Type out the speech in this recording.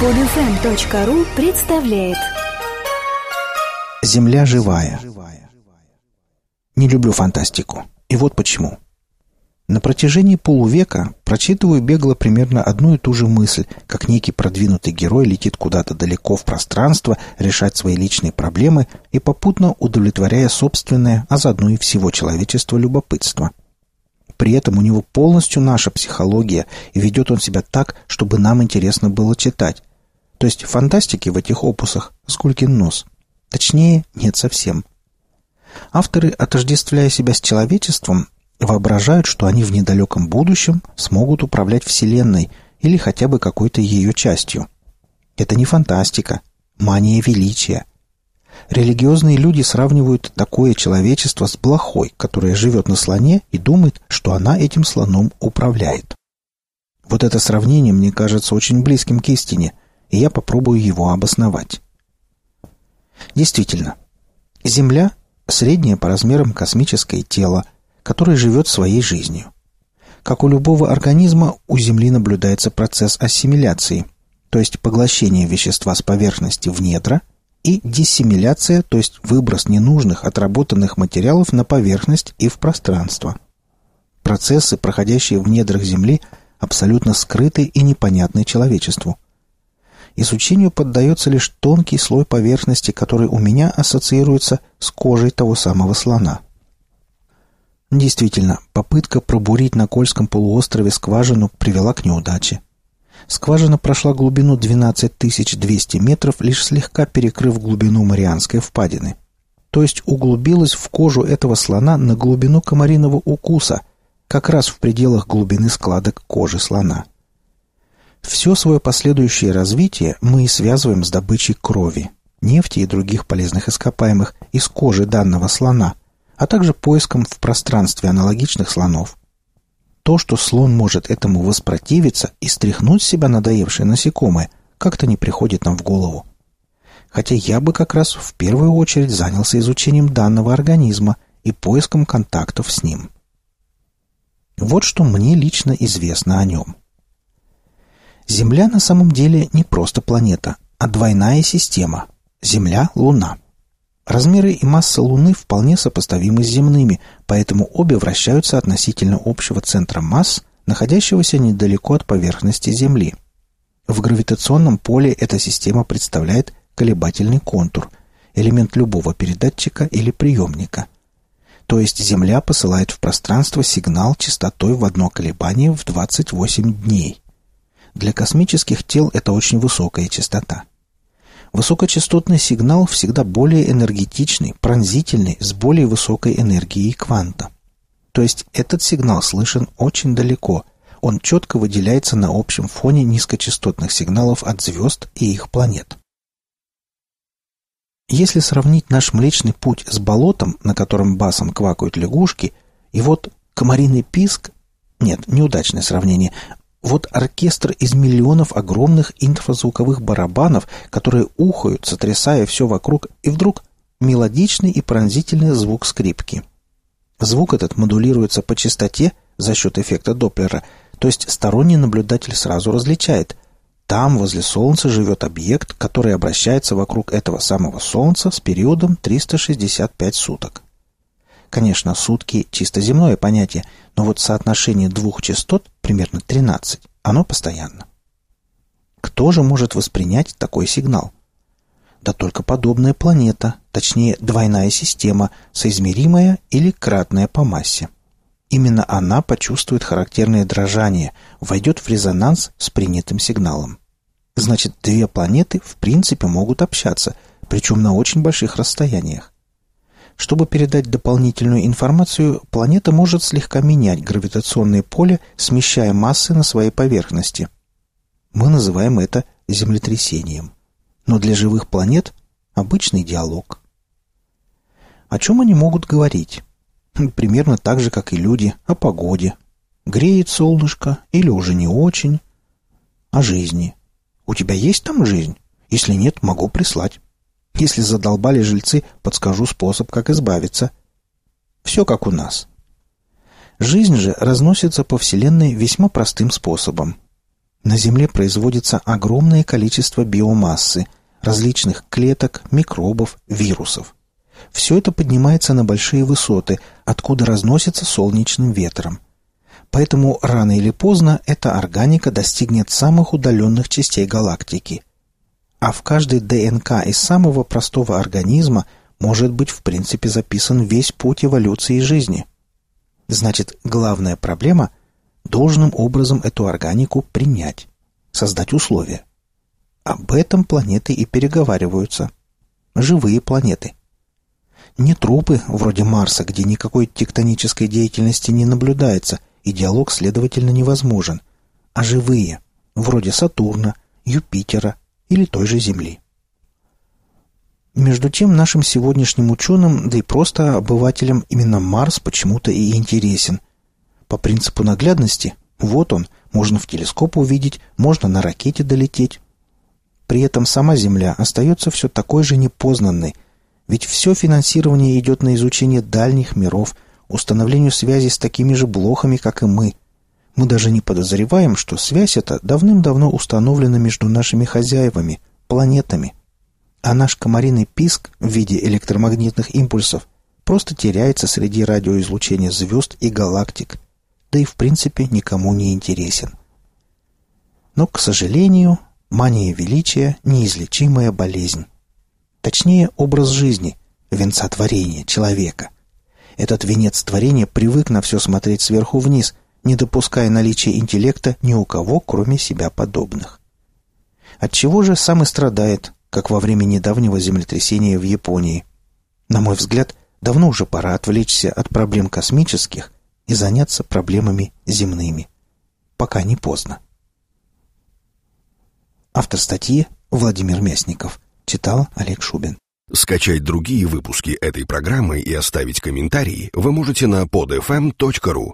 Подфм.ру представляет Земля живая. Не люблю фантастику. И вот почему. На протяжении полувека прочитываю бегло примерно одну и ту же мысль, как некий продвинутый герой летит куда-то далеко в пространство решать свои личные проблемы и попутно удовлетворяя собственное, а заодно и всего человечества любопытство. При этом у него полностью наша психология, и ведет он себя так, чтобы нам интересно было читать. То есть фантастики в этих опусах скулькин нос. Точнее, нет совсем. Авторы, отождествляя себя с человечеством, воображают, что они в недалеком будущем смогут управлять Вселенной или хотя бы какой-то ее частью. Это не фантастика, мания величия. Религиозные люди сравнивают такое человечество с блохой, которая живет на слоне и думает, что она этим слоном управляет. Вот это сравнение мне кажется очень близким к истине, и я попробую его обосновать. Действительно, Земля – среднее по размерам космическое тело, которое живет своей жизнью. Как у любого организма, у Земли наблюдается процесс ассимиляции, то есть поглощение вещества с поверхности в недра – и диссимиляция, то есть выброс ненужных отработанных материалов на поверхность и в пространство. Процессы, проходящие в недрах Земли, абсолютно скрыты и непонятны человечеству. Изучению поддается лишь тонкий слой поверхности, который у меня ассоциируется с кожей того самого слона. Действительно, попытка пробурить на Кольском полуострове скважину привела к неудаче. Скважина прошла глубину 12 200 метров, лишь слегка перекрыв глубину Марианской впадины. То есть углубилась в кожу этого слона на глубину комариного укуса, как раз в пределах глубины складок кожи слона. Все свое последующее развитие мы и связываем с добычей крови, нефти и других полезных ископаемых из кожи данного слона, а также поиском в пространстве аналогичных слонов – то, что слон может этому воспротивиться и стряхнуть с себя надоевшее насекомое, как-то не приходит нам в голову. Хотя я бы как раз в первую очередь занялся изучением данного организма и поиском контактов с ним. Вот что мне лично известно о нем. Земля на самом деле не просто планета, а двойная система – Земля-Луна – Размеры и масса Луны вполне сопоставимы с земными, поэтому обе вращаются относительно общего центра масс, находящегося недалеко от поверхности Земли. В гравитационном поле эта система представляет колебательный контур, элемент любого передатчика или приемника. То есть Земля посылает в пространство сигнал частотой в одно колебание в 28 дней. Для космических тел это очень высокая частота – Высокочастотный сигнал всегда более энергетичный, пронзительный, с более высокой энергией кванта. То есть этот сигнал слышен очень далеко. Он четко выделяется на общем фоне низкочастотных сигналов от звезд и их планет. Если сравнить наш Млечный Путь с болотом, на котором басом квакают лягушки, и вот комариный писк... Нет, неудачное сравнение. Вот оркестр из миллионов огромных инфразвуковых барабанов, которые ухают, сотрясая все вокруг, и вдруг мелодичный и пронзительный звук скрипки. Звук этот модулируется по частоте за счет эффекта Доплера, то есть сторонний наблюдатель сразу различает. Там, возле Солнца, живет объект, который обращается вокруг этого самого Солнца с периодом 365 суток. Конечно, сутки – чисто земное понятие, но вот соотношение двух частот, примерно 13, оно постоянно. Кто же может воспринять такой сигнал? Да только подобная планета, точнее двойная система, соизмеримая или кратная по массе. Именно она почувствует характерное дрожание, войдет в резонанс с принятым сигналом. Значит, две планеты в принципе могут общаться, причем на очень больших расстояниях. Чтобы передать дополнительную информацию, планета может слегка менять гравитационное поле, смещая массы на своей поверхности. Мы называем это землетрясением. Но для живых планет – обычный диалог. О чем они могут говорить? Примерно так же, как и люди, о погоде. Греет солнышко или уже не очень. О жизни. У тебя есть там жизнь? Если нет, могу прислать. Если задолбали жильцы, подскажу способ, как избавиться. Все как у нас. Жизнь же разносится по Вселенной весьма простым способом. На Земле производится огромное количество биомассы, различных клеток, микробов, вирусов. Все это поднимается на большие высоты, откуда разносится солнечным ветром. Поэтому рано или поздно эта органика достигнет самых удаленных частей галактики. А в каждой ДНК из самого простого организма может быть в принципе записан весь путь эволюции жизни. Значит, главная проблема – должным образом эту органику принять, создать условия. Об этом планеты и переговариваются. Живые планеты. Не трупы, вроде Марса, где никакой тектонической деятельности не наблюдается, и диалог, следовательно, невозможен, а живые, вроде Сатурна, Юпитера или той же Земли. Между тем, нашим сегодняшним ученым, да и просто обывателям, именно Марс почему-то и интересен – по принципу наглядности, вот он, можно в телескоп увидеть, можно на ракете долететь. При этом сама Земля остается все такой же непознанной, ведь все финансирование идет на изучение дальних миров, установлению связи с такими же блохами, как и мы. Мы даже не подозреваем, что связь эта давным-давно установлена между нашими хозяевами, планетами. А наш комариный писк в виде электромагнитных импульсов просто теряется среди радиоизлучения звезд и галактик – да и в принципе никому не интересен. Но, к сожалению, мания величия – неизлечимая болезнь. Точнее, образ жизни, венца творения человека. Этот венец творения привык на все смотреть сверху вниз, не допуская наличия интеллекта ни у кого, кроме себя подобных. От чего же сам и страдает, как во время недавнего землетрясения в Японии. На мой взгляд, давно уже пора отвлечься от проблем космических и заняться проблемами земными. Пока не поздно. Автор статьи Владимир Мясников. Читал Олег Шубин. Скачать другие выпуски этой программы и оставить комментарии вы можете на podfm.ru.